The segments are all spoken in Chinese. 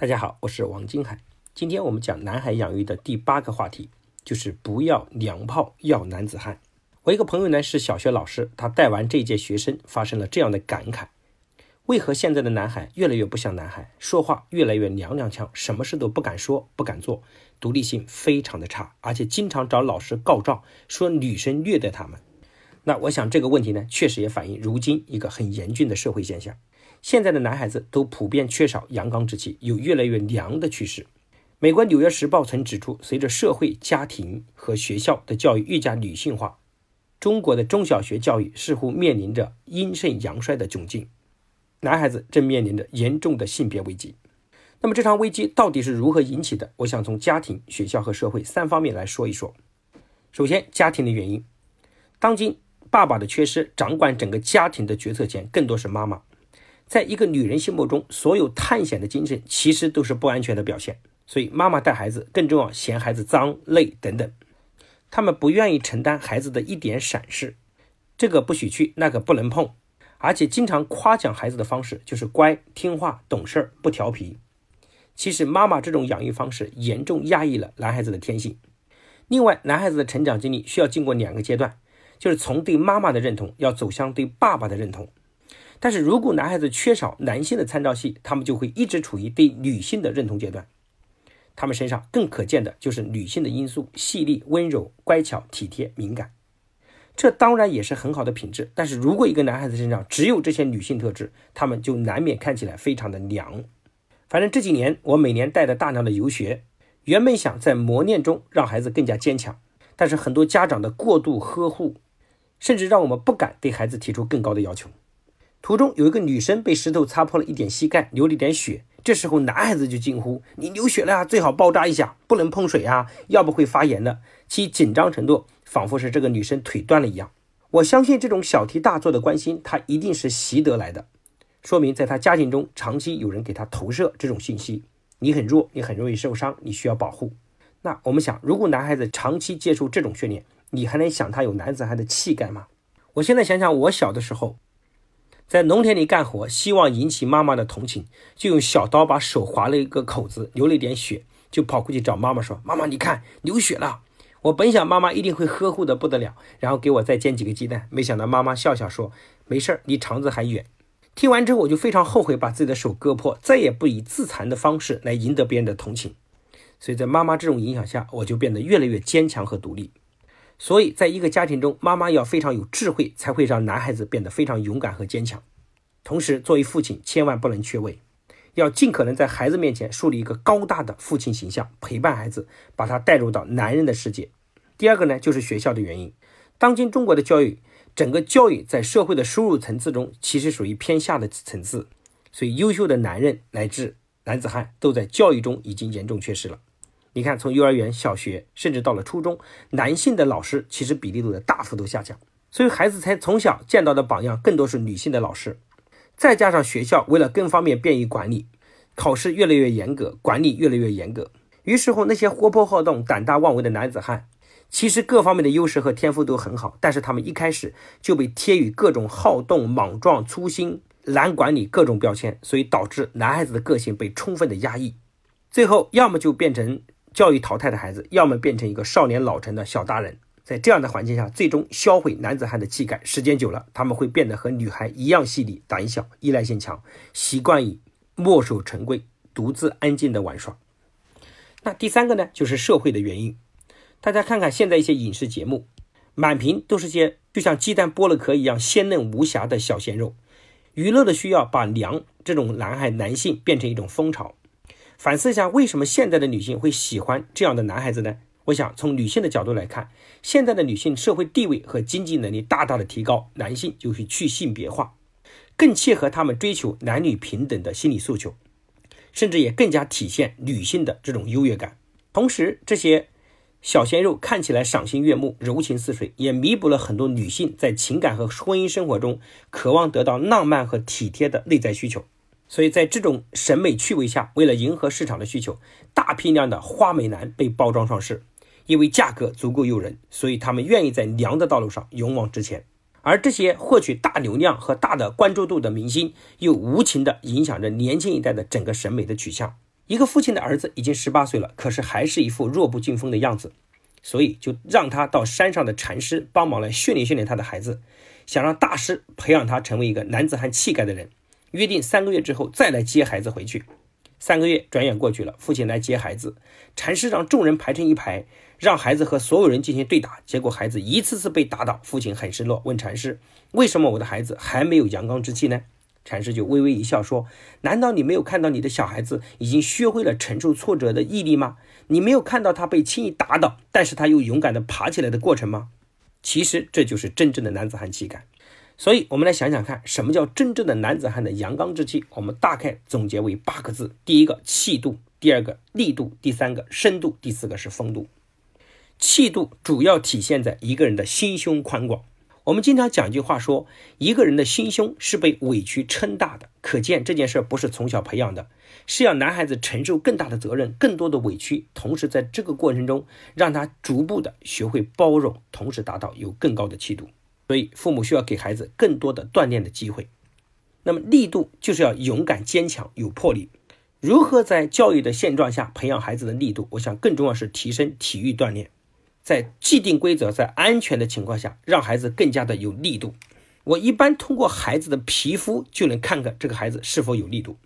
大家好，我是王金海。今天我们讲男孩养育的第八个话题，就是不要娘炮，要男子汉。我一个朋友呢是小学老师，他带完这一届学生，发生了这样的感慨：为何现在的男孩越来越不像男孩，说话越来越娘娘腔，什么事都不敢说、不敢做，独立性非常的差，而且经常找老师告状，说女生虐待他们。那我想这个问题呢，确实也反映如今一个很严峻的社会现象。现在的男孩子都普遍缺少阳刚之气，有越来越娘的趋势。美国《纽约时报》曾指出，随着社会、家庭和学校的教育愈加女性化，中国的中小学教育似乎面临着阴盛阳衰的窘境，男孩子正面临着严重的性别危机。那么这场危机到底是如何引起的？我想从家庭、学校和社会三方面来说一说。首先，家庭的原因，当今爸爸的缺失，掌管整个家庭的决策权更多是妈妈。在一个女人心目中，所有探险的精神其实都是不安全的表现。所以，妈妈带孩子更重要，嫌孩子脏、累等等。他们不愿意承担孩子的一点闪失，这个不许去，那个不能碰，而且经常夸奖孩子的方式就是乖、听话、懂事儿、不调皮。其实，妈妈这种养育方式严重压抑了男孩子的天性。另外，男孩子的成长经历需要经过两个阶段，就是从对妈妈的认同，要走向对爸爸的认同。但是如果男孩子缺少男性的参照系，他们就会一直处于对女性的认同阶段。他们身上更可见的就是女性的因素：细腻、温柔、乖巧、体贴、敏感。这当然也是很好的品质。但是如果一个男孩子身上只有这些女性特质，他们就难免看起来非常的娘。反正这几年我每年带着大量的游学，原本想在磨练中让孩子更加坚强，但是很多家长的过度呵护，甚至让我们不敢对孩子提出更高的要求。途中有一个女生被石头擦破了一点膝盖，流了一点血。这时候男孩子就惊呼：“你流血了啊，最好包扎一下，不能碰水啊，要不会发炎的。”其紧张程度仿佛是这个女生腿断了一样。我相信这种小题大做的关心，他一定是习得来的，说明在他家庭中长期有人给他投射这种信息：你很弱，你很容易受伤，你需要保护。那我们想，如果男孩子长期接受这种训练，你还能想他有男子汉的气概吗？我现在想想，我小的时候。在农田里干活，希望引起妈妈的同情，就用小刀把手划了一个口子，流了一点血，就跑过去找妈妈说：“妈妈，你看流血了。”我本想妈妈一定会呵护的不得了，然后给我再煎几个鸡蛋，没想到妈妈笑笑说：“没事儿，离肠子还远。”听完之后，我就非常后悔把自己的手割破，再也不以自残的方式来赢得别人的同情。所以在妈妈这种影响下，我就变得越来越坚强和独立。所以，在一个家庭中，妈妈要非常有智慧，才会让男孩子变得非常勇敢和坚强。同时，作为父亲，千万不能缺位，要尽可能在孩子面前树立一个高大的父亲形象，陪伴孩子，把他带入到男人的世界。第二个呢，就是学校的原因。当今中国的教育，整个教育在社会的收入层次中，其实属于偏下的层次，所以优秀的男人乃至男子汉，都在教育中已经严重缺失了。你看，从幼儿园、小学，甚至到了初中，男性的老师其实比例都在大幅度下降，所以孩子才从小见到的榜样更多是女性的老师。再加上学校为了更方便便于管理，考试越来越严格，管理越来越严格。于是乎，那些活泼好动、胆大妄为的男子汉，其实各方面的优势和天赋都很好，但是他们一开始就被贴予各种好动、莽撞、粗心、难管理各种标签，所以导致男孩子的个性被充分的压抑，最后要么就变成。教育淘汰的孩子，要么变成一个少年老成的小大人，在这样的环境下，最终销毁男子汉的气概。时间久了，他们会变得和女孩一样细腻、胆小、依赖性强，习惯于墨守成规、独自安静的玩耍。那第三个呢，就是社会的原因。大家看看现在一些影视节目，满屏都是些就像鸡蛋剥了壳一样鲜嫩无瑕的小鲜肉。娱乐的需要把娘这种男孩男性变成一种风潮。反思一下，为什么现在的女性会喜欢这样的男孩子呢？我想从女性的角度来看，现在的女性社会地位和经济能力大大的提高，男性就是去性别化，更切合他们追求男女平等的心理诉求，甚至也更加体现女性的这种优越感。同时，这些小鲜肉看起来赏心悦目、柔情似水，也弥补了很多女性在情感和婚姻生活中渴望得到浪漫和体贴的内在需求。所以在这种审美趣味下，为了迎合市场的需求，大批量的花美男被包装上市，因为价格足够诱人，所以他们愿意在娘的道路上勇往直前。而这些获取大流量和大的关注度的明星，又无情地影响着年轻一代的整个审美的取向，一个父亲的儿子已经十八岁了，可是还是一副弱不禁风的样子，所以就让他到山上的禅师帮忙来训练训练他的孩子，想让大师培养他成为一个男子汉气概的人。约定三个月之后再来接孩子回去。三个月转眼过去了，父亲来接孩子，禅师让众人排成一排，让孩子和所有人进行对打。结果孩子一次次被打倒，父亲很失落，问禅师：“为什么我的孩子还没有阳刚之气呢？”禅师就微微一笑说：“难道你没有看到你的小孩子已经学会了承受挫折的毅力吗？你没有看到他被轻易打倒，但是他又勇敢地爬起来的过程吗？其实这就是真正的男子汉气概。所以，我们来想想看，什么叫真正的男子汉的阳刚之气？我们大概总结为八个字：第一个气度，第二个力度，第三个深度，第四个是风度。气度主要体现在一个人的心胸宽广。我们经常讲一句话说，一个人的心胸是被委屈撑大的，可见这件事不是从小培养的，是要男孩子承受更大的责任、更多的委屈，同时在这个过程中让他逐步的学会包容，同时达到有更高的气度。所以，父母需要给孩子更多的锻炼的机会。那么，力度就是要勇敢、坚强、有魄力。如何在教育的现状下培养孩子的力度？我想，更重要是提升体育锻炼。在既定规则、在安全的情况下，让孩子更加的有力度。我一般通过孩子的皮肤就能看看这个孩子是否有力度。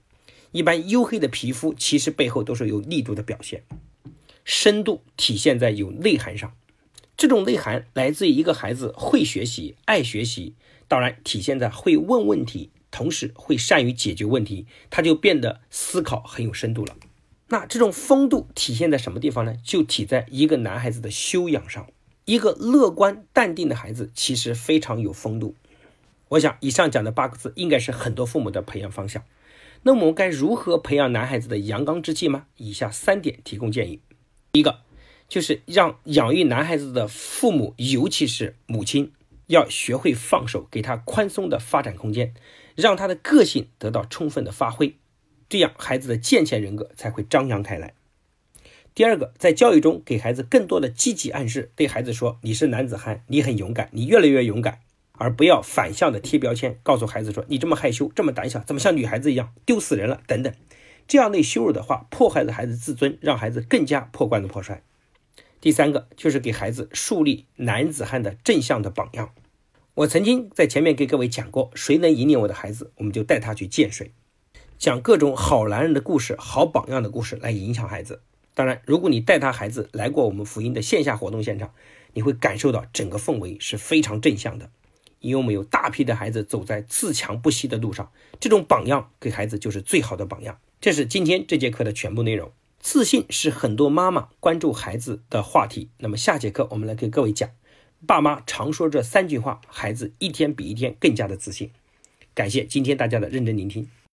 一般黝黑的皮肤其实背后都是有力度的表现。深度体现在有内涵上，这种内涵来自于一个孩子会学习、爱学习，当然体现在会问问题，同时会善于解决问题，他就变得思考很有深度了。那这种风度体现在什么地方呢？就体在一个男孩子的修养上。一个乐观淡定的孩子，其实非常有风度。我想，以上讲的八个字，应该是很多父母的培养方向。那么，我们该如何培养男孩子的阳刚之气吗？以下三点提供建议。第一个，就是让养育男孩子的父母，尤其是母亲，要学会放手，给他宽松的发展空间，让他的个性得到充分的发挥。这样，孩子的健全人格才会张扬开来。第二个，在教育中给孩子更多的积极暗示，对孩子说：“你是男子汉，你很勇敢，你越来越勇敢。”而不要反向的贴标签，告诉孩子说：“你这么害羞，这么胆小，怎么像女孩子一样，丢死人了？”等等，这样类羞辱的话，破坏了孩子自尊，让孩子更加破罐子破摔。第三个，就是给孩子树立男子汉的正向的榜样。我曾经在前面给各位讲过，谁能引领我的孩子，我们就带他去见谁。讲各种好男人的故事、好榜样的故事来影响孩子。当然，如果你带他孩子来过我们福音的线下活动现场，你会感受到整个氛围是非常正向的。因为我们有大批的孩子走在自强不息的路上，这种榜样给孩子就是最好的榜样。这是今天这节课的全部内容。自信是很多妈妈关注孩子的话题。那么下节课我们来给各位讲，爸妈常说这三句话，孩子一天比一天更加的自信。感谢今天大家的认真聆听。